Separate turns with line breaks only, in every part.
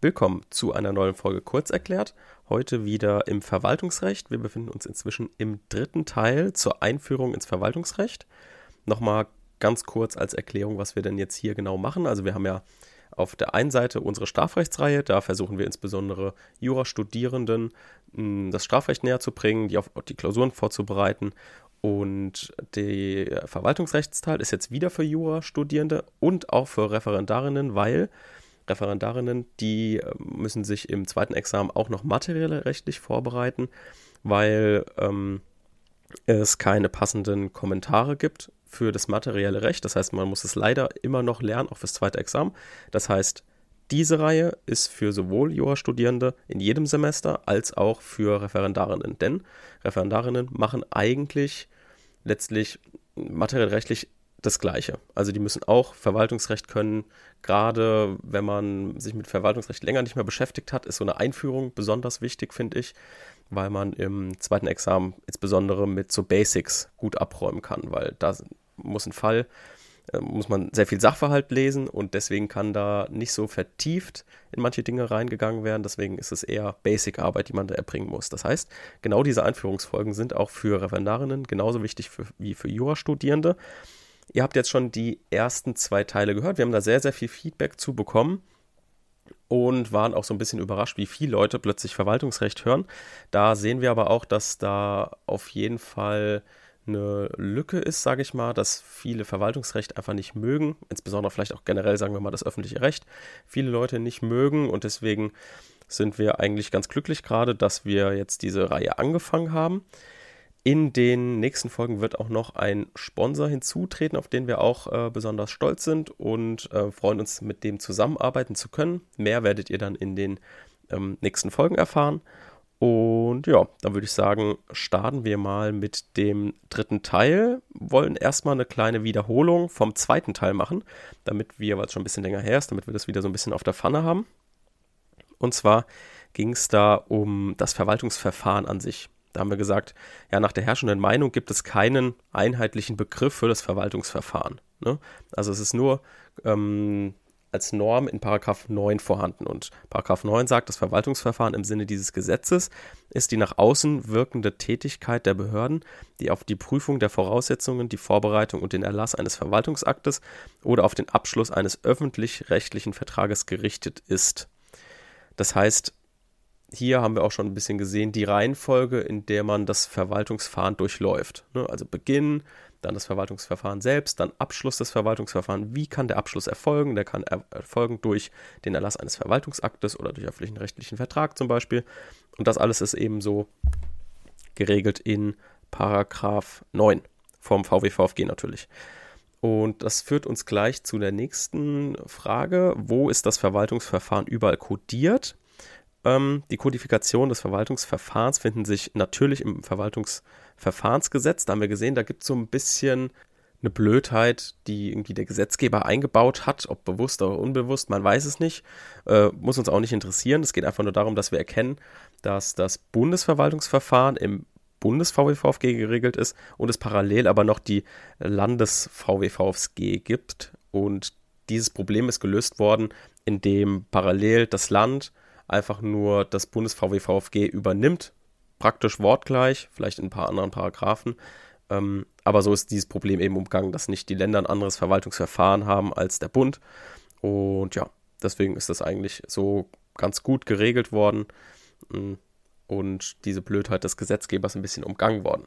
Willkommen zu einer neuen Folge Kurz erklärt. Heute wieder im Verwaltungsrecht. Wir befinden uns inzwischen im dritten Teil zur Einführung ins Verwaltungsrecht. Nochmal ganz kurz als Erklärung, was wir denn jetzt hier genau machen. Also wir haben ja auf der einen Seite unsere Strafrechtsreihe. Da versuchen wir insbesondere Jurastudierenden hm, das Strafrecht näher zu bringen, die auf die Klausuren vorzubereiten. Und der Verwaltungsrechtsteil ist jetzt wieder für Jurastudierende und auch für Referendarinnen, weil Referendarinnen, die ähm, müssen sich im zweiten Examen auch noch materiell rechtlich vorbereiten, weil ähm, es keine passenden Kommentare gibt für das materielle Recht. Das heißt, man muss es leider immer noch lernen, auch fürs zweite Examen. Das heißt, diese Reihe ist für sowohl Jurastudierende in jedem Semester als auch für Referendarinnen. Denn Referendarinnen machen eigentlich letztlich materiell rechtlich das Gleiche. Also die müssen auch Verwaltungsrecht können. Gerade wenn man sich mit Verwaltungsrecht länger nicht mehr beschäftigt hat, ist so eine Einführung besonders wichtig, finde ich, weil man im zweiten Examen insbesondere mit so Basics gut abräumen kann, weil da muss ein Fall, äh, muss man sehr viel Sachverhalt lesen und deswegen kann da nicht so vertieft in manche Dinge reingegangen werden. Deswegen ist es eher Basic-Arbeit, die man da erbringen muss. Das heißt, genau diese Einführungsfolgen sind auch für Referendarinnen genauso wichtig für, wie für Jurastudierende. Ihr habt jetzt schon die ersten zwei Teile gehört. Wir haben da sehr, sehr viel Feedback zu bekommen und waren auch so ein bisschen überrascht, wie viele Leute plötzlich Verwaltungsrecht hören. Da sehen wir aber auch, dass da auf jeden Fall eine Lücke ist, sage ich mal, dass viele Verwaltungsrecht einfach nicht mögen, insbesondere vielleicht auch generell, sagen wir mal, das öffentliche Recht, viele Leute nicht mögen und deswegen sind wir eigentlich ganz glücklich gerade, dass wir jetzt diese Reihe angefangen haben. In den nächsten Folgen wird auch noch ein Sponsor hinzutreten, auf den wir auch äh, besonders stolz sind und äh, freuen uns, mit dem zusammenarbeiten zu können. Mehr werdet ihr dann in den ähm, nächsten Folgen erfahren. Und ja, dann würde ich sagen, starten wir mal mit dem dritten Teil. Wollen erstmal eine kleine Wiederholung vom zweiten Teil machen, damit wir, weil es schon ein bisschen länger her ist, damit wir das wieder so ein bisschen auf der Pfanne haben. Und zwar ging es da um das Verwaltungsverfahren an sich. Da haben wir gesagt, ja, nach der herrschenden Meinung gibt es keinen einheitlichen Begriff für das Verwaltungsverfahren. Ne? Also es ist nur ähm, als Norm in Paragraph 9 vorhanden. Und Paragraph 9 sagt, das Verwaltungsverfahren im Sinne dieses Gesetzes ist die nach außen wirkende Tätigkeit der Behörden, die auf die Prüfung der Voraussetzungen, die Vorbereitung und den Erlass eines Verwaltungsaktes oder auf den Abschluss eines öffentlich-rechtlichen Vertrages gerichtet ist. Das heißt, hier haben wir auch schon ein bisschen gesehen, die Reihenfolge, in der man das Verwaltungsverfahren durchläuft. Ne? Also Beginn, dann das Verwaltungsverfahren selbst, dann Abschluss des Verwaltungsverfahrens. Wie kann der Abschluss erfolgen? Der kann erfolgen durch den Erlass eines Verwaltungsaktes oder durch öffentlichen rechtlichen Vertrag zum Beispiel. Und das alles ist eben so geregelt in Paragraph 9 vom VWVFG natürlich. Und das führt uns gleich zu der nächsten Frage. Wo ist das Verwaltungsverfahren überall kodiert? Ähm, die Kodifikation des Verwaltungsverfahrens finden sich natürlich im Verwaltungsverfahrensgesetz. Da haben wir gesehen, da gibt es so ein bisschen eine Blödheit, die irgendwie der Gesetzgeber eingebaut hat, ob bewusst oder unbewusst, man weiß es nicht, äh, muss uns auch nicht interessieren. Es geht einfach nur darum, dass wir erkennen, dass das Bundesverwaltungsverfahren im Bundes-VWVFG geregelt ist und es parallel aber noch die Landes-VWVFG gibt. Und dieses Problem ist gelöst worden, indem parallel das Land einfach nur das Bundes-VWVFG übernimmt, praktisch wortgleich, vielleicht in ein paar anderen Paragraphen. Ähm, aber so ist dieses Problem eben umgangen, dass nicht die Länder ein anderes Verwaltungsverfahren haben als der Bund. Und ja, deswegen ist das eigentlich so ganz gut geregelt worden mm, und diese Blödheit des Gesetzgebers ein bisschen umgangen worden.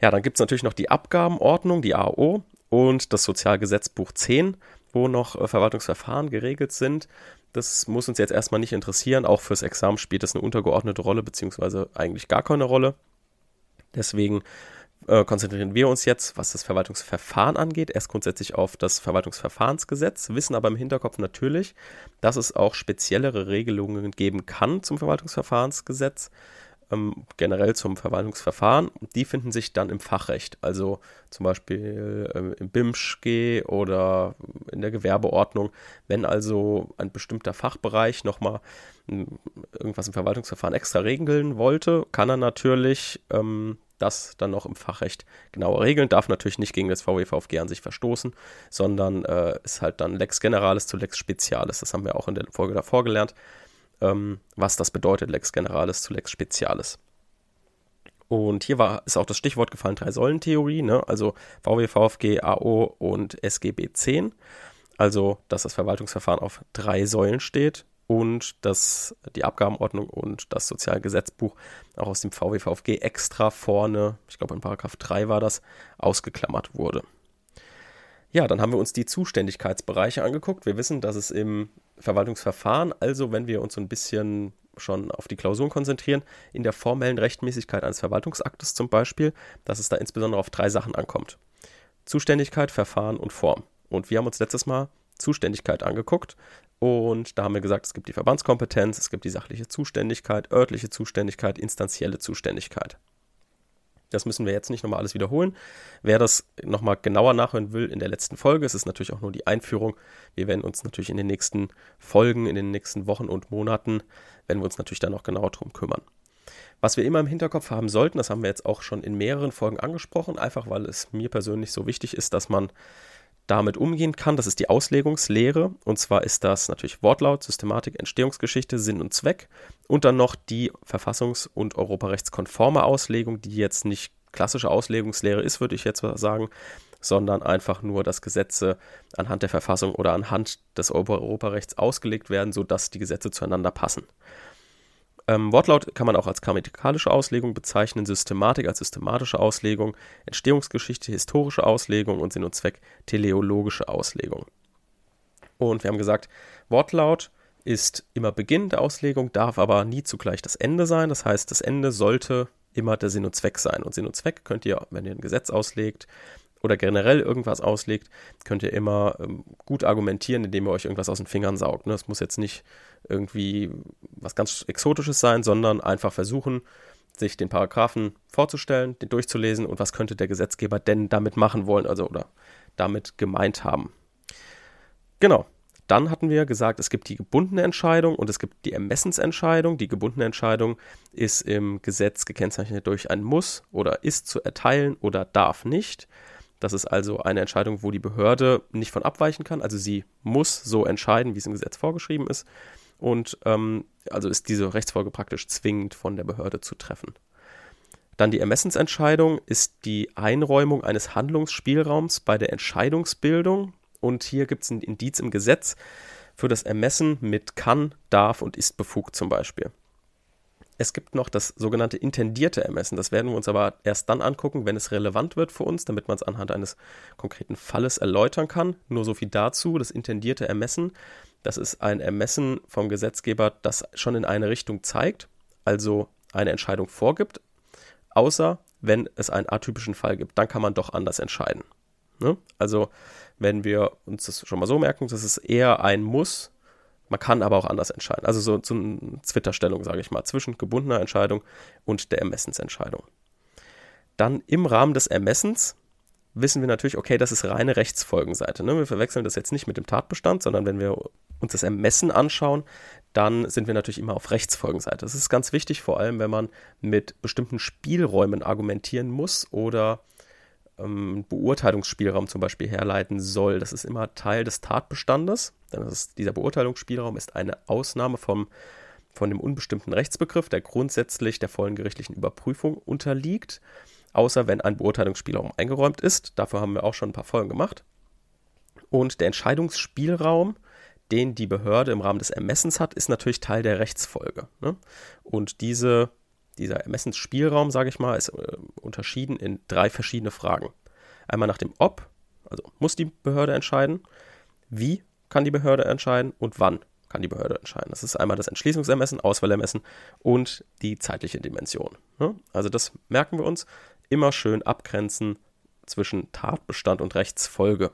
Ja, dann gibt es natürlich noch die Abgabenordnung, die AO und das Sozialgesetzbuch 10, wo noch äh, Verwaltungsverfahren geregelt sind. Das muss uns jetzt erstmal nicht interessieren. Auch fürs Examen spielt das eine untergeordnete Rolle, beziehungsweise eigentlich gar keine Rolle. Deswegen äh, konzentrieren wir uns jetzt, was das Verwaltungsverfahren angeht, erst grundsätzlich auf das Verwaltungsverfahrensgesetz, wissen aber im Hinterkopf natürlich, dass es auch speziellere Regelungen geben kann zum Verwaltungsverfahrensgesetz ähm, generell zum Verwaltungsverfahren. Die finden sich dann im Fachrecht, also zum Beispiel ähm, im BIMSCG oder in der Gewerbeordnung. Wenn also ein bestimmter Fachbereich nochmal hm, irgendwas im Verwaltungsverfahren extra regeln wollte, kann er natürlich ähm, das dann noch im Fachrecht genauer regeln. Darf natürlich nicht gegen das VWVFG an sich verstoßen, sondern äh, ist halt dann Lex Generalis zu Lex Specialis. Das haben wir auch in der Folge davor gelernt, ähm, was das bedeutet, Lex Generalis zu Lex Specialis. Und hier war, ist auch das Stichwort gefallen, Drei-Säulen-Theorie, ne? also VW, VfG, AO und SGB 10. Also, dass das Verwaltungsverfahren auf drei Säulen steht und dass die Abgabenordnung und das Sozialgesetzbuch auch aus dem VW, VfG extra vorne, ich glaube in Paragraph 3 war das, ausgeklammert wurde. Ja, dann haben wir uns die Zuständigkeitsbereiche angeguckt. Wir wissen, dass es im Verwaltungsverfahren, also wenn wir uns so ein bisschen schon auf die Klausuren konzentrieren, in der formellen Rechtmäßigkeit eines Verwaltungsaktes zum Beispiel, dass es da insbesondere auf drei Sachen ankommt. Zuständigkeit, Verfahren und Form. Und wir haben uns letztes Mal Zuständigkeit angeguckt und da haben wir gesagt, es gibt die Verbandskompetenz, es gibt die sachliche Zuständigkeit, örtliche Zuständigkeit, instanzielle Zuständigkeit. Das müssen wir jetzt nicht nochmal alles wiederholen. Wer das nochmal genauer nachhören will in der letzten Folge, es ist natürlich auch nur die Einführung. Wir werden uns natürlich in den nächsten Folgen, in den nächsten Wochen und Monaten, werden wir uns natürlich dann noch genauer drum kümmern. Was wir immer im Hinterkopf haben sollten, das haben wir jetzt auch schon in mehreren Folgen angesprochen, einfach weil es mir persönlich so wichtig ist, dass man damit umgehen kann. Das ist die Auslegungslehre. Und zwar ist das natürlich Wortlaut, Systematik, Entstehungsgeschichte, Sinn und Zweck. Und dann noch die verfassungs- und europarechtskonforme Auslegung, die jetzt nicht klassische Auslegungslehre ist, würde ich jetzt sagen, sondern einfach nur, dass Gesetze anhand der Verfassung oder anhand des Europarechts ausgelegt werden, sodass die Gesetze zueinander passen. Ähm, Wortlaut kann man auch als grammatikalische Auslegung bezeichnen, Systematik als systematische Auslegung, Entstehungsgeschichte historische Auslegung und Sinn und Zweck teleologische Auslegung. Und wir haben gesagt, Wortlaut ist immer Beginn der Auslegung, darf aber nie zugleich das Ende sein. Das heißt, das Ende sollte immer der Sinn und Zweck sein. Und Sinn und Zweck könnt ihr, wenn ihr ein Gesetz auslegt, oder generell irgendwas auslegt, könnt ihr immer ähm, gut argumentieren, indem ihr euch irgendwas aus den Fingern saugt. Ne? Das muss jetzt nicht irgendwie was ganz Exotisches sein, sondern einfach versuchen, sich den Paragraphen vorzustellen, den durchzulesen und was könnte der Gesetzgeber denn damit machen wollen, also oder damit gemeint haben. Genau. Dann hatten wir gesagt, es gibt die gebundene Entscheidung und es gibt die Ermessensentscheidung. Die gebundene Entscheidung ist im Gesetz gekennzeichnet durch ein Muss oder ist zu erteilen oder darf nicht. Das ist also eine Entscheidung, wo die Behörde nicht von abweichen kann. Also sie muss so entscheiden, wie es im Gesetz vorgeschrieben ist. Und ähm, also ist diese Rechtsfolge praktisch zwingend von der Behörde zu treffen. Dann die Ermessensentscheidung ist die Einräumung eines Handlungsspielraums bei der Entscheidungsbildung. Und hier gibt es ein Indiz im Gesetz für das Ermessen mit kann, darf und ist befugt zum Beispiel. Es gibt noch das sogenannte intendierte Ermessen. Das werden wir uns aber erst dann angucken, wenn es relevant wird für uns, damit man es anhand eines konkreten Falles erläutern kann. Nur so viel dazu. Das intendierte Ermessen, das ist ein Ermessen vom Gesetzgeber, das schon in eine Richtung zeigt, also eine Entscheidung vorgibt, außer wenn es einen atypischen Fall gibt. Dann kann man doch anders entscheiden. Ne? Also, wenn wir uns das schon mal so merken, das ist eher ein Muss man kann aber auch anders entscheiden. Also so, so eine Zwitterstellung, sage ich mal, zwischen gebundener Entscheidung und der Ermessensentscheidung. Dann im Rahmen des Ermessens wissen wir natürlich, okay, das ist reine Rechtsfolgenseite. Ne? Wir verwechseln das jetzt nicht mit dem Tatbestand, sondern wenn wir uns das Ermessen anschauen, dann sind wir natürlich immer auf Rechtsfolgenseite. Das ist ganz wichtig, vor allem wenn man mit bestimmten Spielräumen argumentieren muss oder ähm, Beurteilungsspielraum zum Beispiel herleiten soll. Das ist immer Teil des Tatbestandes. Denn ist, dieser Beurteilungsspielraum ist eine Ausnahme vom, von dem unbestimmten Rechtsbegriff, der grundsätzlich der vollen gerichtlichen Überprüfung unterliegt, außer wenn ein Beurteilungsspielraum eingeräumt ist. Dafür haben wir auch schon ein paar Folgen gemacht. Und der Entscheidungsspielraum, den die Behörde im Rahmen des Ermessens hat, ist natürlich Teil der Rechtsfolge. Ne? Und diese dieser Ermessensspielraum, sage ich mal, ist äh, unterschieden in drei verschiedene Fragen. Einmal nach dem Ob, also muss die Behörde entscheiden, wie kann die Behörde entscheiden und wann kann die Behörde entscheiden. Das ist einmal das Entschließungsermessen, Auswahlermessen und die zeitliche Dimension. Ne? Also das merken wir uns. Immer schön abgrenzen zwischen Tatbestand und Rechtsfolge.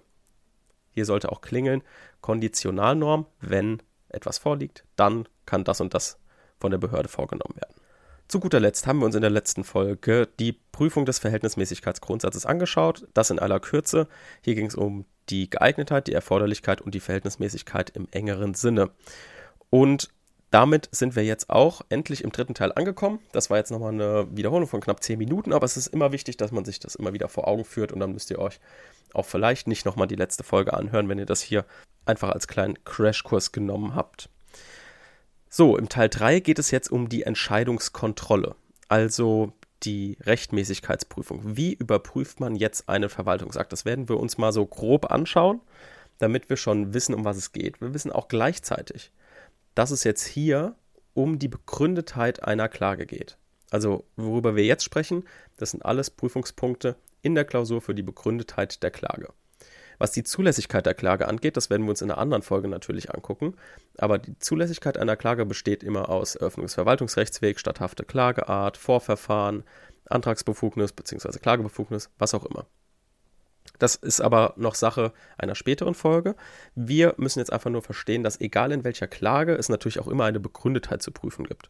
Hier sollte auch klingeln, Konditionalnorm, wenn etwas vorliegt, dann kann das und das von der Behörde vorgenommen werden. Zu guter Letzt haben wir uns in der letzten Folge die Prüfung des Verhältnismäßigkeitsgrundsatzes angeschaut. Das in aller Kürze. Hier ging es um die Geeignetheit, die Erforderlichkeit und die Verhältnismäßigkeit im engeren Sinne. Und damit sind wir jetzt auch endlich im dritten Teil angekommen. Das war jetzt nochmal eine Wiederholung von knapp 10 Minuten, aber es ist immer wichtig, dass man sich das immer wieder vor Augen führt und dann müsst ihr euch auch vielleicht nicht nochmal die letzte Folge anhören, wenn ihr das hier einfach als kleinen Crashkurs genommen habt. So, im Teil 3 geht es jetzt um die Entscheidungskontrolle, also die Rechtmäßigkeitsprüfung. Wie überprüft man jetzt einen Verwaltungsakt? Das werden wir uns mal so grob anschauen, damit wir schon wissen, um was es geht. Wir wissen auch gleichzeitig, dass es jetzt hier um die Begründetheit einer Klage geht. Also worüber wir jetzt sprechen, das sind alles Prüfungspunkte in der Klausur für die Begründetheit der Klage. Was die Zulässigkeit der Klage angeht, das werden wir uns in einer anderen Folge natürlich angucken. Aber die Zulässigkeit einer Klage besteht immer aus Eröffnung des Verwaltungsrechtswegs, statthafte Klageart, Vorverfahren, Antragsbefugnis bzw. Klagebefugnis, was auch immer. Das ist aber noch Sache einer späteren Folge. Wir müssen jetzt einfach nur verstehen, dass egal in welcher Klage es natürlich auch immer eine Begründetheit zu prüfen gibt.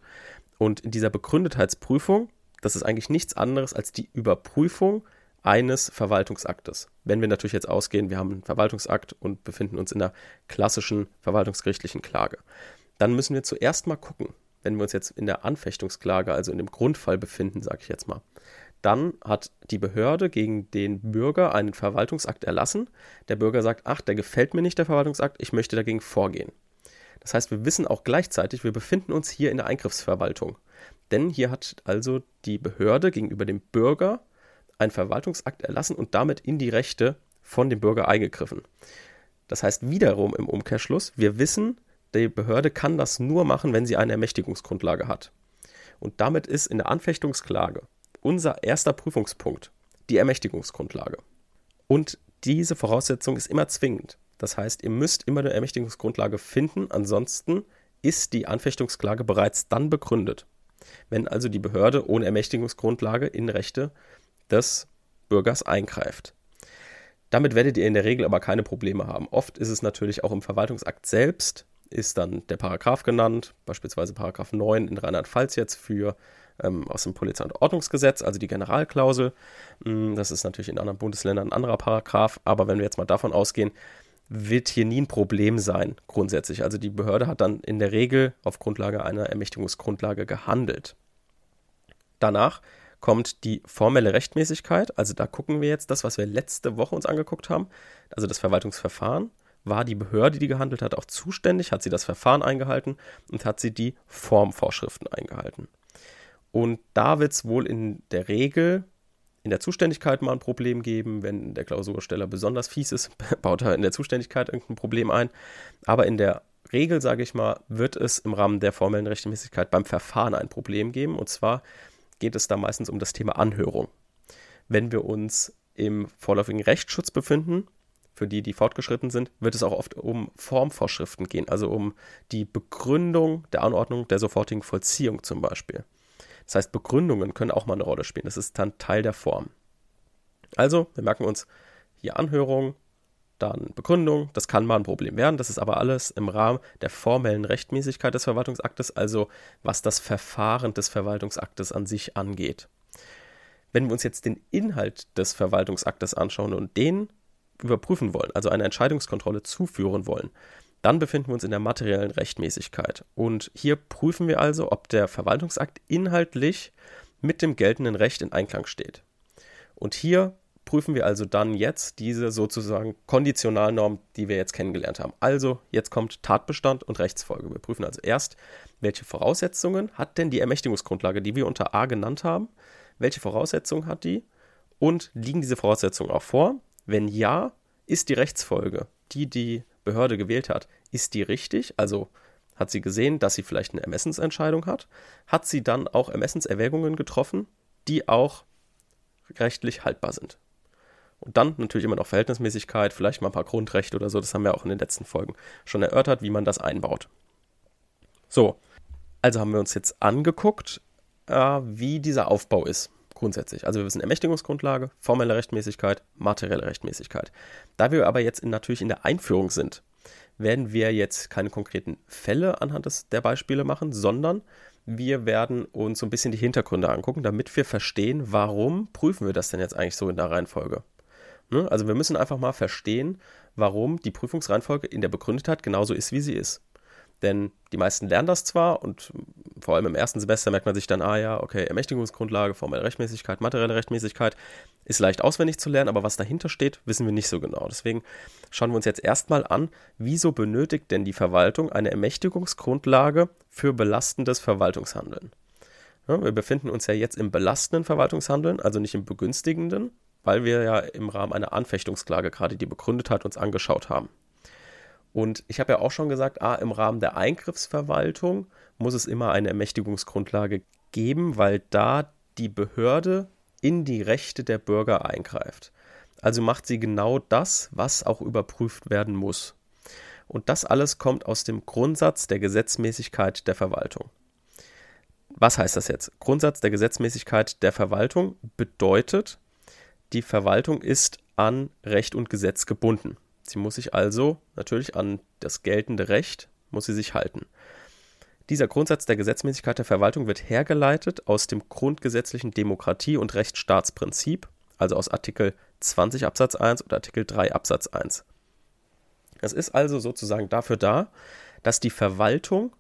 Und in dieser Begründetheitsprüfung, das ist eigentlich nichts anderes als die Überprüfung eines Verwaltungsaktes. Wenn wir natürlich jetzt ausgehen, wir haben einen Verwaltungsakt und befinden uns in der klassischen verwaltungsgerichtlichen Klage, dann müssen wir zuerst mal gucken, wenn wir uns jetzt in der Anfechtungsklage, also in dem Grundfall befinden, sage ich jetzt mal, dann hat die Behörde gegen den Bürger einen Verwaltungsakt erlassen. Der Bürger sagt, ach, der gefällt mir nicht, der Verwaltungsakt, ich möchte dagegen vorgehen. Das heißt, wir wissen auch gleichzeitig, wir befinden uns hier in der Eingriffsverwaltung. Denn hier hat also die Behörde gegenüber dem Bürger einen Verwaltungsakt erlassen und damit in die Rechte von dem Bürger eingegriffen. Das heißt wiederum im Umkehrschluss, wir wissen, die Behörde kann das nur machen, wenn sie eine Ermächtigungsgrundlage hat. Und damit ist in der Anfechtungsklage unser erster Prüfungspunkt die Ermächtigungsgrundlage. Und diese Voraussetzung ist immer zwingend. Das heißt, ihr müsst immer eine Ermächtigungsgrundlage finden, ansonsten ist die Anfechtungsklage bereits dann begründet. Wenn also die Behörde ohne Ermächtigungsgrundlage in Rechte des Bürgers eingreift. Damit werdet ihr in der Regel aber keine Probleme haben. Oft ist es natürlich auch im Verwaltungsakt selbst, ist dann der Paragraph genannt, beispielsweise Paragraph 9 in Rheinland-Pfalz jetzt für ähm, aus dem Polizei- und Ordnungsgesetz, also die Generalklausel. Mm, das ist natürlich in anderen Bundesländern ein anderer Paragraph, aber wenn wir jetzt mal davon ausgehen, wird hier nie ein Problem sein, grundsätzlich. Also die Behörde hat dann in der Regel auf Grundlage einer Ermächtigungsgrundlage gehandelt. Danach kommt die formelle Rechtmäßigkeit. Also da gucken wir jetzt das, was wir letzte Woche uns angeguckt haben, also das Verwaltungsverfahren. War die Behörde, die gehandelt hat, auch zuständig? Hat sie das Verfahren eingehalten und hat sie die Formvorschriften eingehalten? Und da wird es wohl in der Regel in der Zuständigkeit mal ein Problem geben. Wenn der Klausursteller besonders fies ist, baut er in der Zuständigkeit irgendein Problem ein. Aber in der Regel, sage ich mal, wird es im Rahmen der formellen Rechtmäßigkeit beim Verfahren ein Problem geben. Und zwar geht es da meistens um das Thema Anhörung. Wenn wir uns im vorläufigen Rechtsschutz befinden, für die, die fortgeschritten sind, wird es auch oft um Formvorschriften gehen, also um die Begründung der Anordnung der sofortigen Vollziehung zum Beispiel. Das heißt, Begründungen können auch mal eine Rolle spielen. Das ist dann Teil der Form. Also, wir merken uns hier Anhörung, dann Begründung. Das kann mal ein Problem werden. Das ist aber alles im Rahmen der formellen Rechtmäßigkeit des Verwaltungsaktes, also was das Verfahren des Verwaltungsaktes an sich angeht. Wenn wir uns jetzt den Inhalt des Verwaltungsaktes anschauen und den überprüfen wollen, also eine Entscheidungskontrolle zuführen wollen, dann befinden wir uns in der materiellen Rechtmäßigkeit. Und hier prüfen wir also, ob der Verwaltungsakt inhaltlich mit dem geltenden Recht in Einklang steht. Und hier prüfen wir also dann jetzt diese sozusagen Konditionalnorm, die wir jetzt kennengelernt haben. Also jetzt kommt Tatbestand und Rechtsfolge. Wir prüfen also erst, welche Voraussetzungen hat denn die Ermächtigungsgrundlage, die wir unter A genannt haben? Welche Voraussetzungen hat die? Und liegen diese Voraussetzungen auch vor? Wenn ja, ist die Rechtsfolge, die die Behörde gewählt hat, ist die richtig? Also hat sie gesehen, dass sie vielleicht eine Ermessensentscheidung hat? Hat sie dann auch Ermessenserwägungen getroffen, die auch rechtlich haltbar sind? Und dann natürlich immer noch Verhältnismäßigkeit, vielleicht mal ein paar Grundrechte oder so. Das haben wir auch in den letzten Folgen schon erörtert, wie man das einbaut. So, also haben wir uns jetzt angeguckt, äh, wie dieser Aufbau ist grundsätzlich. Also wir wissen Ermächtigungsgrundlage, formelle Rechtmäßigkeit, materielle Rechtmäßigkeit. Da wir aber jetzt in, natürlich in der Einführung sind, werden wir jetzt keine konkreten Fälle anhand des, der Beispiele machen, sondern wir werden uns so ein bisschen die Hintergründe angucken, damit wir verstehen, warum prüfen wir das denn jetzt eigentlich so in der Reihenfolge. Ne? Also wir müssen einfach mal verstehen, warum die Prüfungsreihenfolge in der Begründetheit genauso ist, wie sie ist. Denn die meisten lernen das zwar und vor allem im ersten Semester merkt man sich dann, ah ja, okay, Ermächtigungsgrundlage, formelle Rechtmäßigkeit, materielle Rechtmäßigkeit ist leicht auswendig zu lernen, aber was dahinter steht, wissen wir nicht so genau. Deswegen schauen wir uns jetzt erstmal an, wieso benötigt denn die Verwaltung eine Ermächtigungsgrundlage für belastendes Verwaltungshandeln? Ja, wir befinden uns ja jetzt im belastenden Verwaltungshandeln, also nicht im begünstigenden, weil wir ja im Rahmen einer Anfechtungsklage gerade die Begründetheit uns angeschaut haben. Und ich habe ja auch schon gesagt, ah, im Rahmen der Eingriffsverwaltung muss es immer eine Ermächtigungsgrundlage geben, weil da die Behörde in die Rechte der Bürger eingreift. Also macht sie genau das, was auch überprüft werden muss. Und das alles kommt aus dem Grundsatz der Gesetzmäßigkeit der Verwaltung. Was heißt das jetzt? Grundsatz der Gesetzmäßigkeit der Verwaltung bedeutet, die Verwaltung ist an Recht und Gesetz gebunden. Sie muss sich also natürlich an das geltende Recht, muss sie sich halten. Dieser Grundsatz der Gesetzmäßigkeit der Verwaltung wird hergeleitet aus dem grundgesetzlichen Demokratie- und Rechtsstaatsprinzip, also aus Artikel 20 Absatz 1 und Artikel 3 Absatz 1. Es ist also sozusagen dafür da, dass die Verwaltung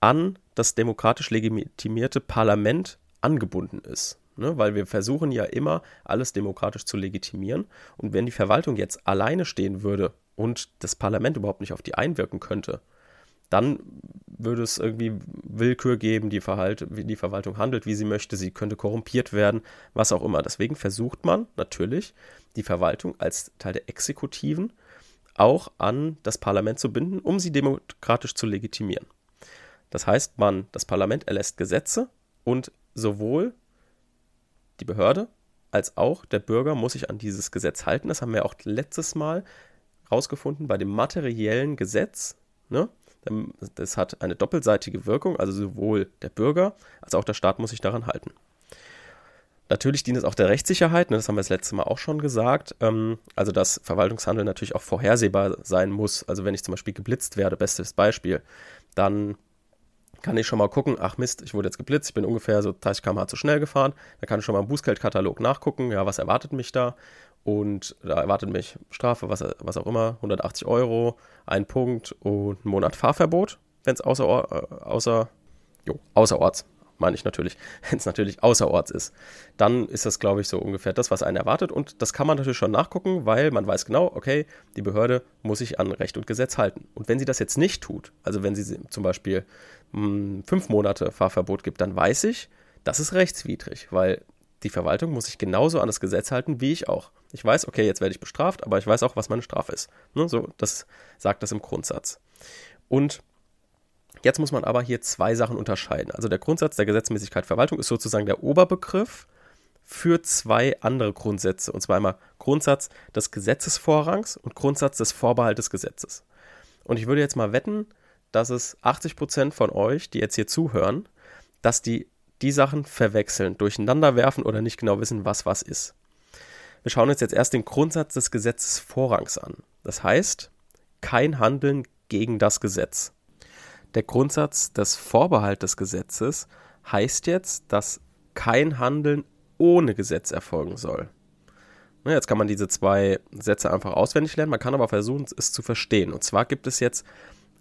an das demokratisch legitimierte Parlament angebunden ist. Ne? Weil wir versuchen ja immer, alles demokratisch zu legitimieren. Und wenn die Verwaltung jetzt alleine stehen würde und das Parlament überhaupt nicht auf die einwirken könnte, dann würde es irgendwie Willkür geben, die, Verhalt, die Verwaltung handelt, wie sie möchte, sie könnte korrumpiert werden, was auch immer. Deswegen versucht man natürlich, die Verwaltung als Teil der Exekutiven auch an das Parlament zu binden, um sie demokratisch zu legitimieren. Das heißt, man, das Parlament erlässt Gesetze und sowohl die Behörde als auch der Bürger muss sich an dieses Gesetz halten. Das haben wir auch letztes Mal rausgefunden bei dem materiellen Gesetz. Ne? Das hat eine doppelseitige Wirkung, also sowohl der Bürger als auch der Staat muss sich daran halten. Natürlich dient es auch der Rechtssicherheit, ne, das haben wir das letzte Mal auch schon gesagt. Ähm, also, dass Verwaltungshandel natürlich auch vorhersehbar sein muss. Also, wenn ich zum Beispiel geblitzt werde, bestes Beispiel, dann kann ich schon mal gucken, ach Mist, ich wurde jetzt geblitzt, ich bin ungefähr so 30 km/h zu schnell gefahren. Da kann ich schon mal im Bußgeldkatalog nachgucken, ja, was erwartet mich da? Und da erwartet mich Strafe, was, was auch immer, 180 Euro, ein Punkt und ein Monat Fahrverbot, wenn es außer, äh, außer, jo, außerorts meine ich natürlich, wenn es natürlich außerorts ist, dann ist das, glaube ich, so ungefähr das, was einen erwartet. Und das kann man natürlich schon nachgucken, weil man weiß genau, okay, die Behörde muss sich an Recht und Gesetz halten. Und wenn sie das jetzt nicht tut, also wenn sie zum Beispiel mh, hm, fünf Monate Fahrverbot gibt, dann weiß ich, das ist rechtswidrig, weil die Verwaltung muss sich genauso an das Gesetz halten wie ich auch. Ich weiß, okay, jetzt werde ich bestraft, aber ich weiß auch, was meine Strafe ist. Ne, so, das sagt das im Grundsatz. Und Jetzt muss man aber hier zwei Sachen unterscheiden. Also der Grundsatz der Gesetzmäßigkeit Verwaltung ist sozusagen der Oberbegriff für zwei andere Grundsätze. Und zwar einmal Grundsatz des Gesetzesvorrangs und Grundsatz des Vorbehaltes Gesetzes. Und ich würde jetzt mal wetten, dass es 80 Prozent von euch, die jetzt hier zuhören, dass die die Sachen verwechseln, durcheinander werfen oder nicht genau wissen, was was ist. Wir schauen uns jetzt erst den Grundsatz des Gesetzesvorrangs an. Das heißt, kein Handeln gegen das Gesetz. Der Grundsatz des Vorbehaltesgesetzes heißt jetzt, dass kein Handeln ohne Gesetz erfolgen soll. Jetzt kann man diese zwei Sätze einfach auswendig lernen, man kann aber versuchen, es zu verstehen. Und zwar gibt es jetzt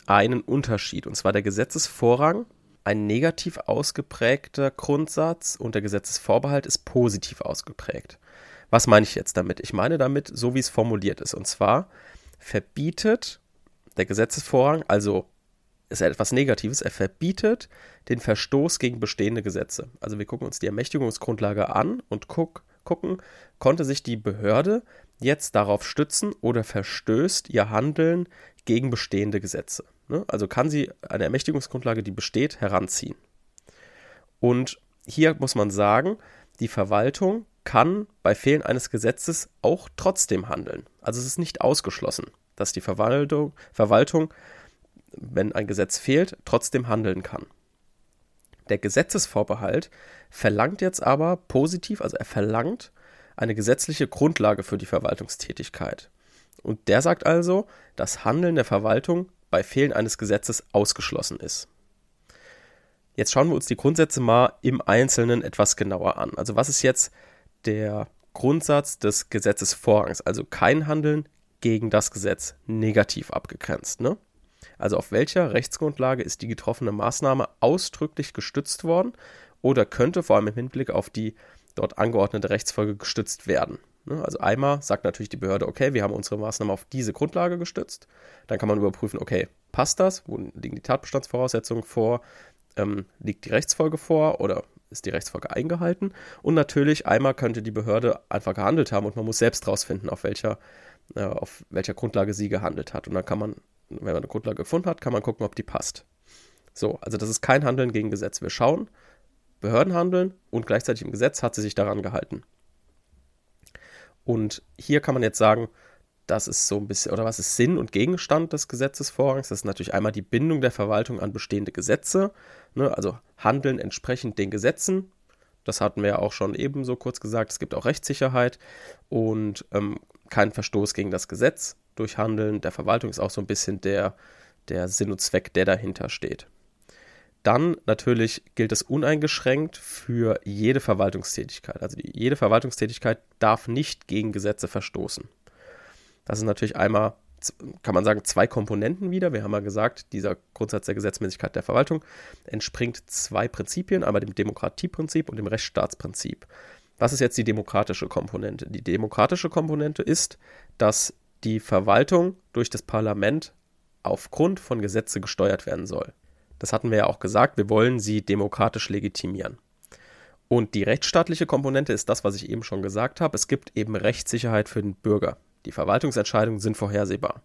einen Unterschied, und zwar der Gesetzesvorrang, ein negativ ausgeprägter Grundsatz und der Gesetzesvorbehalt ist positiv ausgeprägt. Was meine ich jetzt damit? Ich meine damit, so wie es formuliert ist. Und zwar verbietet der Gesetzesvorrang, also ist etwas Negatives. Er verbietet den Verstoß gegen bestehende Gesetze. Also wir gucken uns die Ermächtigungsgrundlage an und guck, gucken, konnte sich die Behörde jetzt darauf stützen oder verstößt ihr Handeln gegen bestehende Gesetze. Ne? Also kann sie eine Ermächtigungsgrundlage, die besteht, heranziehen. Und hier muss man sagen, die Verwaltung kann bei Fehlen eines Gesetzes auch trotzdem handeln. Also es ist nicht ausgeschlossen, dass die Verwaltung, Verwaltung wenn ein Gesetz fehlt, trotzdem handeln kann. Der Gesetzesvorbehalt verlangt jetzt aber positiv, also er verlangt eine gesetzliche Grundlage für die Verwaltungstätigkeit. Und der sagt also, dass Handeln der Verwaltung bei Fehlen eines Gesetzes ausgeschlossen ist. Jetzt schauen wir uns die Grundsätze mal im Einzelnen etwas genauer an. Also was ist jetzt der Grundsatz des Gesetzesvorrangs? Also kein Handeln gegen das Gesetz negativ abgegrenzt. Ne? Also auf welcher Rechtsgrundlage ist die getroffene Maßnahme ausdrücklich gestützt worden oder könnte vor allem im Hinblick auf die dort angeordnete Rechtsfolge gestützt werden. Ne? Also einmal sagt natürlich die Behörde, okay, wir haben unsere Maßnahme auf diese Grundlage gestützt. Dann kann man überprüfen, okay, passt das? Wo liegen die Tatbestandsvoraussetzungen vor? Ähm, liegt die Rechtsfolge vor oder ist die Rechtsfolge eingehalten? Und natürlich einmal könnte die Behörde einfach gehandelt haben und man muss selbst rausfinden, auf welcher, äh, auf welcher Grundlage sie gehandelt hat. Und dann kann man, wenn man eine Grundlage gefunden hat, kann man gucken, ob die passt. So, also das ist kein Handeln gegen Gesetz. Wir schauen, Behörden handeln und gleichzeitig im Gesetz hat sie sich daran gehalten. Und hier kann man jetzt sagen, das ist so ein bisschen, oder was ist Sinn und Gegenstand des Gesetzesvorrangs? Das ist natürlich einmal die Bindung der Verwaltung an bestehende Gesetze, ne, also Handeln entsprechend den Gesetzen. Das hatten wir ja auch schon ebenso kurz gesagt. Es gibt auch Rechtssicherheit und ähm, kein Verstoß gegen das Gesetz durch Handeln der Verwaltung ist auch so ein bisschen der, der Sinn und Zweck, der dahinter steht. Dann natürlich gilt es uneingeschränkt für jede Verwaltungstätigkeit. Also jede Verwaltungstätigkeit darf nicht gegen Gesetze verstoßen. Das ist natürlich einmal, kann man sagen, zwei Komponenten wieder. Wir haben ja gesagt, dieser Grundsatz der Gesetzmäßigkeit der Verwaltung entspringt zwei Prinzipien, einmal dem Demokratieprinzip und dem Rechtsstaatsprinzip. Was ist jetzt die demokratische Komponente? Die demokratische Komponente ist, dass die Verwaltung durch das Parlament aufgrund von Gesetze gesteuert werden soll. Das hatten wir ja auch gesagt, wir wollen sie demokratisch legitimieren. Und die rechtsstaatliche Komponente ist das, was ich eben schon gesagt habe. Es gibt eben Rechtssicherheit für den Bürger. Die Verwaltungsentscheidungen sind vorhersehbar.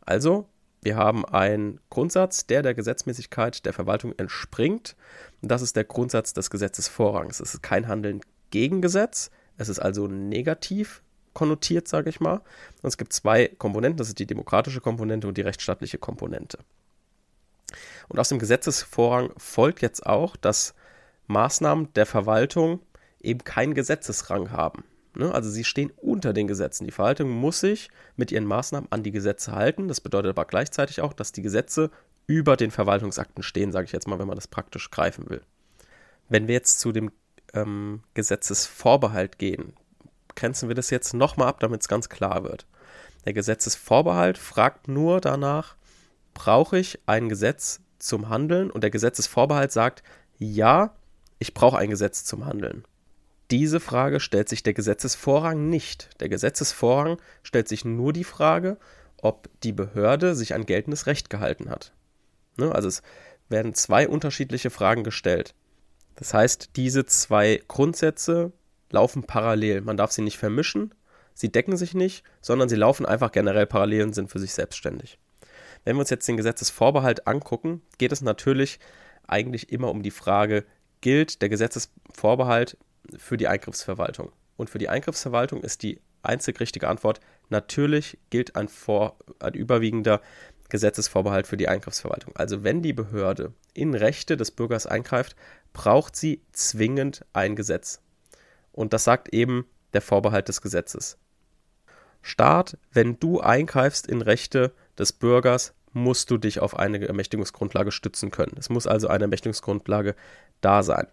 Also, wir haben einen Grundsatz, der der Gesetzmäßigkeit der Verwaltung entspringt. Das ist der Grundsatz des Gesetzesvorrangs. Es ist kein Handeln gegen Gesetz. Es ist also negativ konnotiert, sage ich mal. Und es gibt zwei Komponenten. Das ist die demokratische Komponente und die rechtsstaatliche Komponente. Und aus dem Gesetzesvorrang folgt jetzt auch, dass Maßnahmen der Verwaltung eben keinen Gesetzesrang haben. Ne? Also sie stehen unter den Gesetzen. Die Verwaltung muss sich mit ihren Maßnahmen an die Gesetze halten. Das bedeutet aber gleichzeitig auch, dass die Gesetze über den Verwaltungsakten stehen, sage ich jetzt mal, wenn man das praktisch greifen will. Wenn wir jetzt zu dem ähm, Gesetzesvorbehalt gehen, grenzen wir das jetzt nochmal ab, damit es ganz klar wird. Der Gesetzesvorbehalt fragt nur danach, brauche ich ein Gesetz zum Handeln und der Gesetzesvorbehalt sagt, ja, ich brauche ein Gesetz zum Handeln. Diese Frage stellt sich der Gesetzesvorrang nicht. Der Gesetzesvorrang stellt sich nur die Frage, ob die Behörde sich an geltendes Recht gehalten hat. Ne? Also es werden zwei unterschiedliche Fragen gestellt. Das heißt, diese zwei Grundsätze laufen parallel. Man darf sie nicht vermischen, sie decken sich nicht, sondern sie laufen einfach generell parallel und sind für sich selbstständig. Wenn wir uns jetzt den Gesetzesvorbehalt angucken, geht es natürlich eigentlich immer um die Frage, gilt der Gesetzesvorbehalt für die Eingriffsverwaltung? Und für die Eingriffsverwaltung ist die einzig richtige Antwort, natürlich gilt ein, vor, ein überwiegender Gesetzesvorbehalt für die Eingriffsverwaltung. Also wenn die Behörde in Rechte des Bürgers eingreift, braucht sie zwingend ein Gesetz. Und das sagt eben der Vorbehalt des Gesetzes. Staat, wenn du eingreifst in Rechte des Bürgers, musst du dich auf eine Ermächtigungsgrundlage stützen können. Es muss also eine Ermächtigungsgrundlage da sein.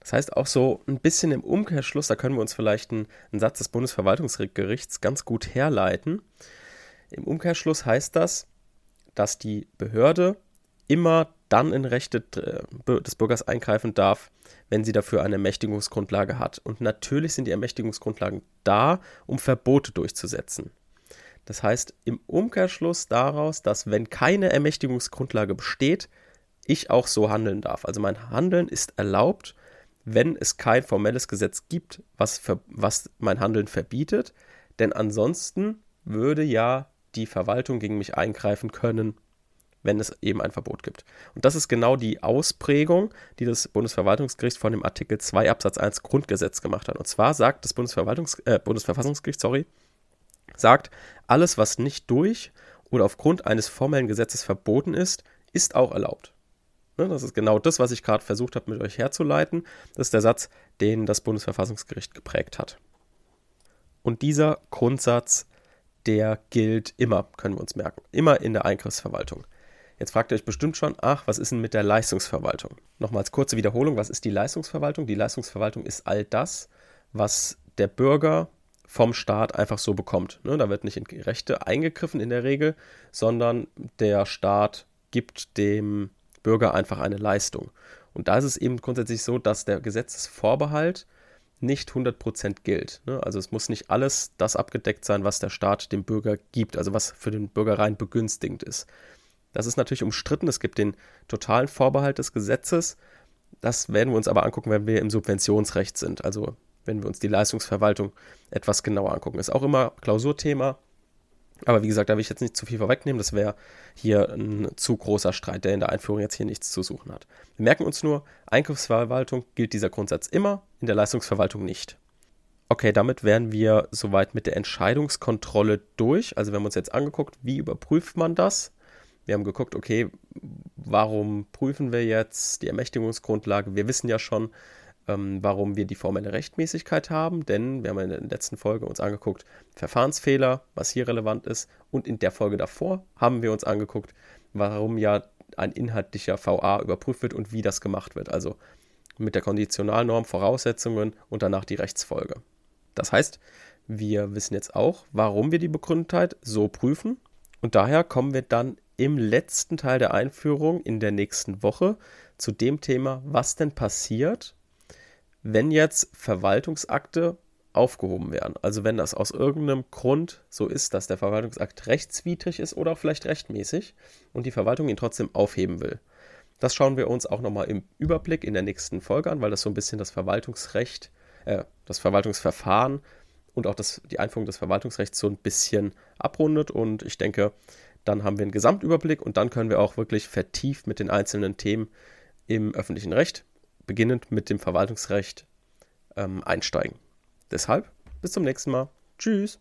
Das heißt auch so ein bisschen im Umkehrschluss, da können wir uns vielleicht einen, einen Satz des Bundesverwaltungsgerichts ganz gut herleiten. Im Umkehrschluss heißt das, dass die Behörde immer dann in Rechte äh, des Bürgers eingreifen darf, wenn sie dafür eine Ermächtigungsgrundlage hat. Und natürlich sind die Ermächtigungsgrundlagen da, um Verbote durchzusetzen. Das heißt im Umkehrschluss daraus, dass wenn keine Ermächtigungsgrundlage besteht, ich auch so handeln darf. Also mein Handeln ist erlaubt, wenn es kein formelles Gesetz gibt, was, was mein Handeln verbietet. Denn ansonsten würde ja die Verwaltung gegen mich eingreifen können, wenn es eben ein Verbot gibt. Und das ist genau die Ausprägung, die das Bundesverwaltungsgericht von dem Artikel 2 Absatz 1 Grundgesetz gemacht hat. Und zwar sagt das Bundesverwaltungs äh, Bundesverfassungsgericht, sorry, sagt, alles, was nicht durch oder aufgrund eines formellen Gesetzes verboten ist, ist auch erlaubt. Ne, das ist genau das, was ich gerade versucht habe, mit euch herzuleiten. Das ist der Satz, den das Bundesverfassungsgericht geprägt hat. Und dieser Grundsatz, der gilt immer, können wir uns merken, immer in der Eingriffsverwaltung. Jetzt fragt ihr euch bestimmt schon, ach, was ist denn mit der Leistungsverwaltung? Nochmals kurze Wiederholung, was ist die Leistungsverwaltung? Die Leistungsverwaltung ist all das, was der Bürger vom Staat einfach so bekommt. Ne? Da wird nicht in Rechte eingegriffen in der Regel, sondern der Staat gibt dem Bürger einfach eine Leistung. Und da ist es eben grundsätzlich so, dass der Gesetzesvorbehalt nicht 100% gilt. Ne? Also es muss nicht alles das abgedeckt sein, was der Staat dem Bürger gibt, also was für den Bürger rein begünstigend ist. Das ist natürlich umstritten. Es gibt den totalen Vorbehalt des Gesetzes. Das werden wir uns aber angucken, wenn wir im Subventionsrecht sind. Also wenn wir uns die Leistungsverwaltung etwas genauer angucken. Ist auch immer Klausurthema. Aber wie gesagt, da will ich jetzt nicht zu viel vorwegnehmen. Das wäre hier ein zu großer Streit, der in der Einführung jetzt hier nichts zu suchen hat. Wir merken uns nur, Einkaufsverwaltung gilt dieser Grundsatz immer, in der Leistungsverwaltung nicht. Okay, damit wären wir soweit mit der Entscheidungskontrolle durch. Also wir haben uns jetzt angeguckt, wie überprüft man das? Wir haben geguckt, okay, warum prüfen wir jetzt die Ermächtigungsgrundlage? Wir wissen ja schon, ähm, warum wir die formelle Rechtmäßigkeit haben, denn wir haben in der letzten Folge uns angeguckt, Verfahrensfehler, was hier relevant ist, und in der Folge davor haben wir uns angeguckt, warum ja ein inhaltlicher VA überprüft wird und wie das gemacht wird. Also mit der Konditionalnorm, Voraussetzungen und danach die Rechtsfolge. Das heißt, wir wissen jetzt auch, warum wir die Begründetheit so prüfen und daher kommen wir dann im letzten Teil der Einführung in der nächsten Woche zu dem Thema, was denn passiert, wenn jetzt Verwaltungsakte aufgehoben werden. Also wenn das aus irgendeinem Grund so ist, dass der Verwaltungsakt rechtswidrig ist oder auch vielleicht rechtmäßig und die Verwaltung ihn trotzdem aufheben will. Das schauen wir uns auch nochmal im Überblick in der nächsten Folge an, weil das so ein bisschen das Verwaltungsrecht, äh, das Verwaltungsverfahren und auch das, die Einführung des Verwaltungsrechts so ein bisschen abrundet. Und ich denke, dann haben wir einen Gesamtüberblick und dann können wir auch wirklich vertieft mit den einzelnen Themen im öffentlichen Recht, beginnend mit dem Verwaltungsrecht, ähm, einsteigen. Deshalb, bis zum nächsten Mal. Tschüss.